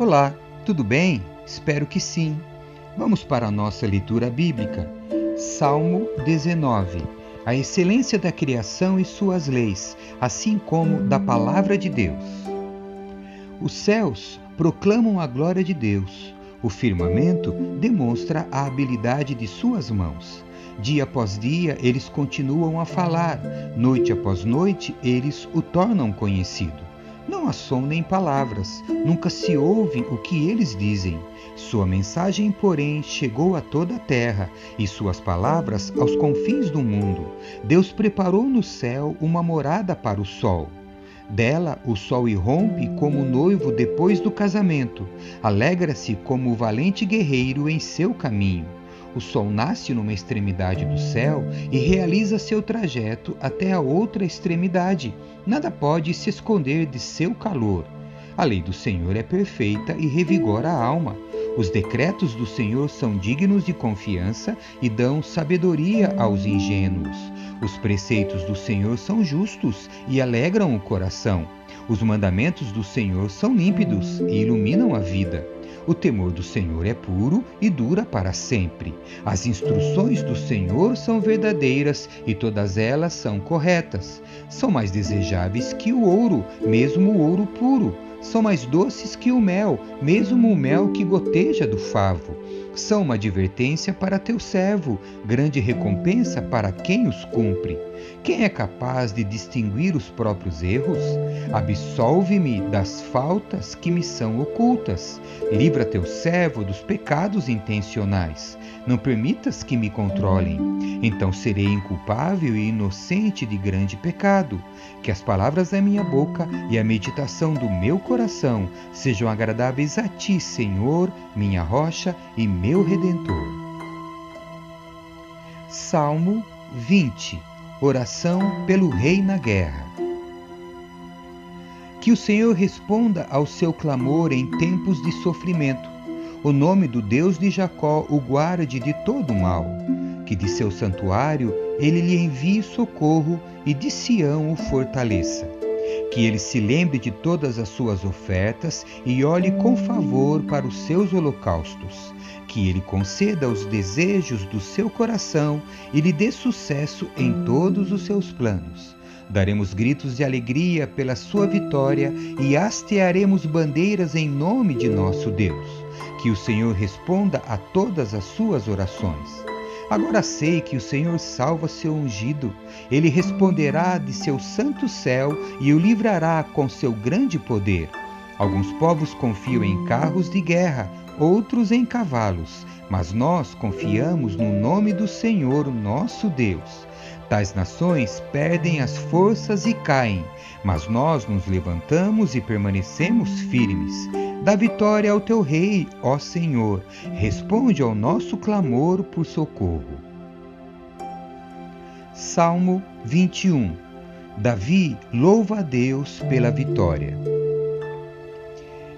Olá, tudo bem? Espero que sim. Vamos para a nossa leitura bíblica. Salmo 19. A excelência da criação e suas leis, assim como da palavra de Deus. Os céus proclamam a glória de Deus. O firmamento demonstra a habilidade de suas mãos. Dia após dia eles continuam a falar, noite após noite eles o tornam conhecido. Não há som nem palavras, nunca se ouve o que eles dizem. Sua mensagem, porém, chegou a toda a terra e suas palavras aos confins do mundo. Deus preparou no céu uma morada para o sol. Dela o sol irrompe como noivo depois do casamento, alegra-se como o valente guerreiro em seu caminho. O sol nasce numa extremidade do céu e realiza seu trajeto até a outra extremidade. Nada pode se esconder de seu calor. A lei do Senhor é perfeita e revigora a alma. Os decretos do Senhor são dignos de confiança e dão sabedoria aos ingênuos. Os preceitos do Senhor são justos e alegram o coração. Os mandamentos do Senhor são límpidos e iluminam a vida. O temor do Senhor é puro e dura para sempre. As instruções do Senhor são verdadeiras e todas elas são corretas. São mais desejáveis que o ouro, mesmo o ouro puro. São mais doces que o mel, mesmo o mel que goteja do favo. São uma advertência para teu servo, grande recompensa para quem os cumpre. Quem é capaz de distinguir os próprios erros? Absolve-me das faltas que me são ocultas. Livra teu servo dos pecados intencionais. Não permitas que me controlem. Então serei inculpável e inocente de grande pecado. Que as palavras da minha boca e a meditação do meu coração sejam agradáveis a ti, Senhor, minha rocha e meu redentor. Salmo 20 Oração pelo Rei na Guerra. Que o Senhor responda ao seu clamor em tempos de sofrimento. O nome do Deus de Jacó o guarde de todo mal. Que de seu santuário ele lhe envie socorro e de Sião o fortaleça. Que ele se lembre de todas as suas ofertas e olhe com favor para os seus holocaustos que ele conceda os desejos do seu coração e lhe dê sucesso em todos os seus planos. Daremos gritos de alegria pela sua vitória e hastearemos bandeiras em nome de nosso Deus. Que o Senhor responda a todas as suas orações. Agora sei que o Senhor salva seu ungido. Ele responderá de seu santo céu e o livrará com seu grande poder. Alguns povos confiam em carros de guerra, outros em cavalos, mas nós confiamos no nome do Senhor nosso Deus. Tais nações perdem as forças e caem, mas nós nos levantamos e permanecemos firmes. Dá vitória ao teu rei, ó Senhor, responde ao nosso clamor por socorro. Salmo 21 Davi louva a Deus pela vitória.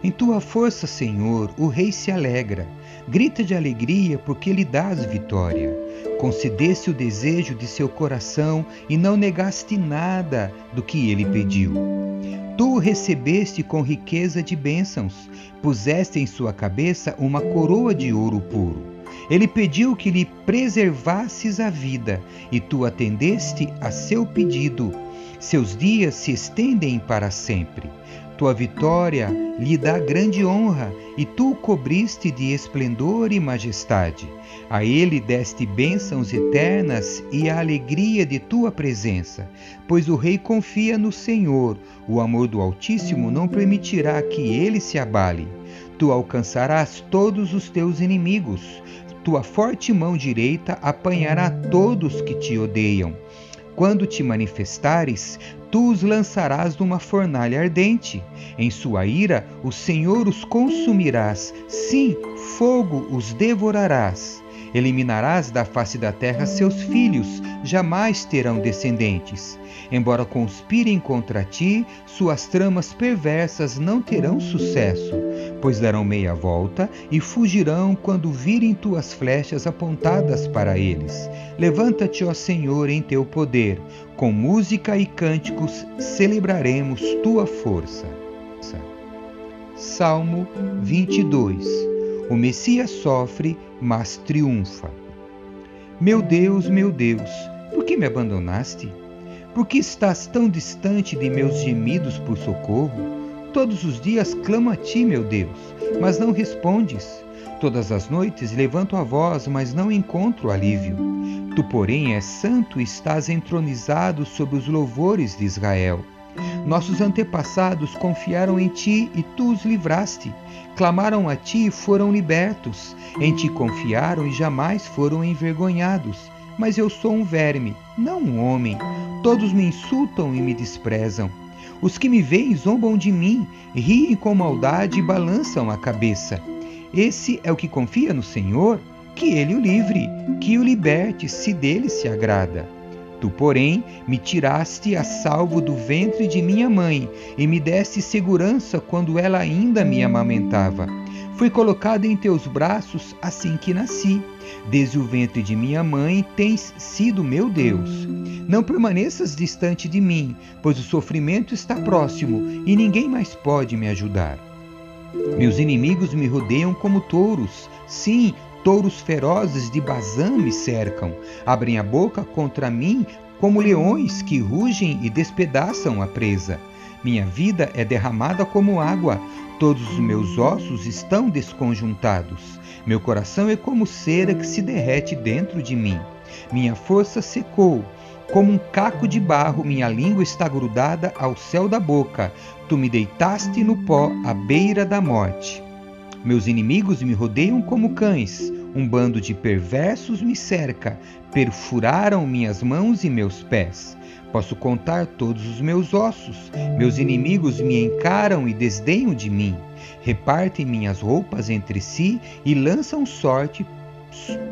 Em tua força, Senhor, o rei se alegra. Grita de alegria porque lhe dás vitória. Concedeste o desejo de seu coração e não negaste nada do que ele pediu. Tu o recebeste com riqueza de bênçãos, puseste em sua cabeça uma coroa de ouro puro. Ele pediu que lhe preservasses a vida, e tu atendeste a seu pedido. Seus dias se estendem para sempre. Tua vitória lhe dá grande honra, e tu o cobriste de esplendor e majestade. A ele deste bênçãos eternas e a alegria de tua presença, pois o rei confia no Senhor. O amor do Altíssimo não permitirá que ele se abale. Tu alcançarás todos os teus inimigos. Tua forte mão direita apanhará todos que te odeiam. Quando te manifestares, tu os lançarás numa fornalha ardente. Em sua ira, o Senhor os consumirás. Sim, fogo os devorarás. Eliminarás da face da terra seus filhos, jamais terão descendentes. Embora conspirem contra ti, suas tramas perversas não terão sucesso, pois darão meia volta e fugirão quando virem tuas flechas apontadas para eles. Levanta-te, ó Senhor, em teu poder, com música e cânticos celebraremos tua força. Salmo 22 O Messias sofre, mas triunfa. Meu Deus, meu Deus, por que me abandonaste? Por que estás tão distante de meus gemidos por socorro? Todos os dias clamo a ti, meu Deus, mas não respondes. Todas as noites levanto a voz, mas não encontro alívio. Tu, porém, és santo e estás entronizado sobre os louvores de Israel. Nossos antepassados confiaram em ti e tu os livraste. Clamaram a ti e foram libertos. Em ti confiaram e jamais foram envergonhados. Mas eu sou um verme, não um homem. Todos me insultam e me desprezam. Os que me veem zombam de mim, riem com maldade e balançam a cabeça. Esse é o que confia no Senhor? Que ele o livre, que o liberte, se dele se agrada. Tu, porém, me tiraste a salvo do ventre de minha mãe e me deste segurança quando ela ainda me amamentava. Fui colocado em teus braços assim que nasci. Desde o ventre de minha mãe tens sido meu Deus. Não permaneças distante de mim, pois o sofrimento está próximo e ninguém mais pode me ajudar. Meus inimigos me rodeiam como touros. Sim, touros ferozes de Bazã me cercam. Abrem a boca contra mim como leões que rugem e despedaçam a presa. Minha vida é derramada como água, todos os meus ossos estão desconjuntados. Meu coração é como cera que se derrete dentro de mim. Minha força secou. Como um caco de barro, minha língua está grudada ao céu da boca. Tu me deitaste no pó à beira da morte. Meus inimigos me rodeiam como cães. Um bando de perversos me cerca. Perfuraram minhas mãos e meus pés. Posso contar todos os meus ossos. Meus inimigos me encaram e desdenham de mim. Repartem minhas roupas entre si e lançam sorte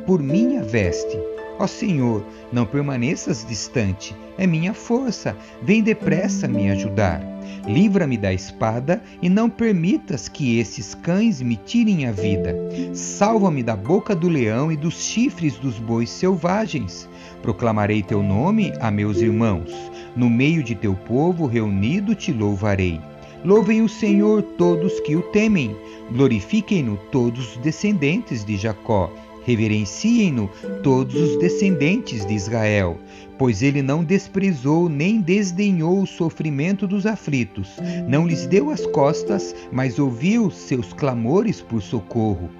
por minha veste. Ó Senhor, não permaneças distante, é minha força, vem depressa me ajudar. Livra-me da espada e não permitas que esses cães me tirem a vida. Salva-me da boca do leão e dos chifres dos bois selvagens. Proclamarei teu nome a meus irmãos. No meio de teu povo reunido te louvarei. Louvem o Senhor todos que o temem. Glorifiquem-no todos os descendentes de Jacó. Reverenciem-no todos os descendentes de Israel, pois ele não desprezou nem desdenhou o sofrimento dos aflitos, não lhes deu as costas, mas ouviu seus clamores por socorro.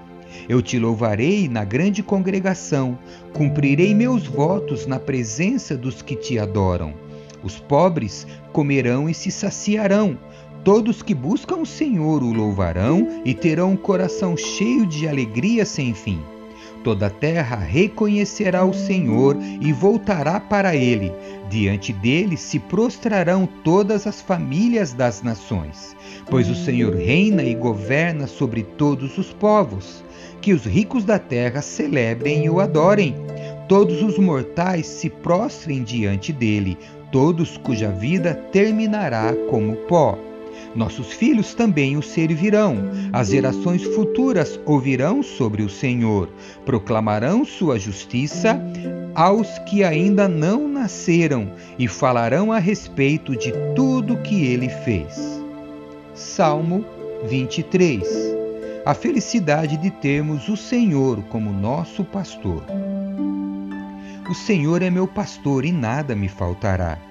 Eu te louvarei na grande congregação, cumprirei meus votos na presença dos que te adoram. Os pobres comerão e se saciarão. Todos que buscam o Senhor o louvarão e terão um coração cheio de alegria sem fim. Toda a terra reconhecerá o Senhor e voltará para ele. Diante dele se prostrarão todas as famílias das nações, pois o Senhor reina e governa sobre todos os povos. Que os ricos da terra celebrem e o adorem. Todos os mortais se prostrem diante dele, todos cuja vida terminará como pó. Nossos filhos também o servirão. As gerações futuras ouvirão sobre o Senhor, proclamarão sua justiça aos que ainda não nasceram e falarão a respeito de tudo que ele fez. Salmo 23 A felicidade de termos o Senhor como nosso pastor. O Senhor é meu pastor e nada me faltará.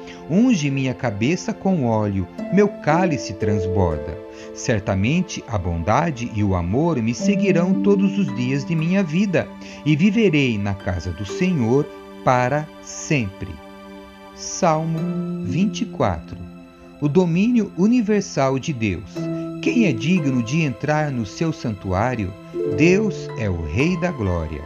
Unge minha cabeça com óleo, meu cálice transborda. Certamente a bondade e o amor me seguirão todos os dias de minha vida, e viverei na casa do Senhor para sempre. Salmo 24 O domínio universal de Deus. Quem é digno de entrar no seu santuário? Deus é o Rei da Glória.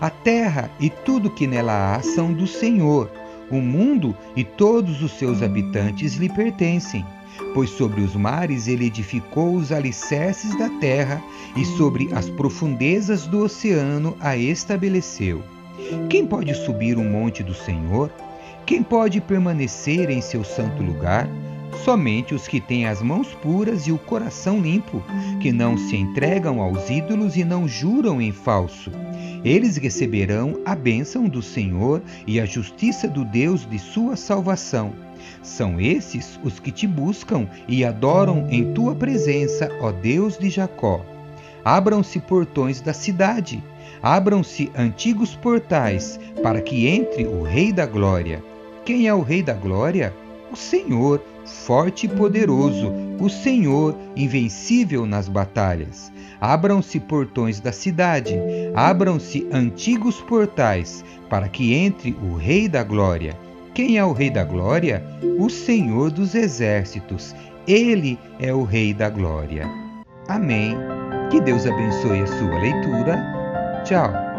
A terra e tudo que nela há são do Senhor. O mundo e todos os seus habitantes lhe pertencem. Pois sobre os mares ele edificou os alicerces da terra e sobre as profundezas do oceano a estabeleceu. Quem pode subir o monte do Senhor? Quem pode permanecer em seu santo lugar? Somente os que têm as mãos puras e o coração limpo, que não se entregam aos ídolos e não juram em falso. Eles receberão a bênção do Senhor e a justiça do Deus de sua salvação. São esses os que te buscam e adoram em tua presença, ó Deus de Jacó. Abram-se portões da cidade, abram-se antigos portais, para que entre o Rei da Glória. Quem é o Rei da Glória? O Senhor, forte e poderoso, o Senhor, invencível nas batalhas. Abram-se portões da cidade, abram-se antigos portais, para que entre o Rei da Glória. Quem é o Rei da Glória? O Senhor dos Exércitos. Ele é o Rei da Glória. Amém. Que Deus abençoe a sua leitura. Tchau.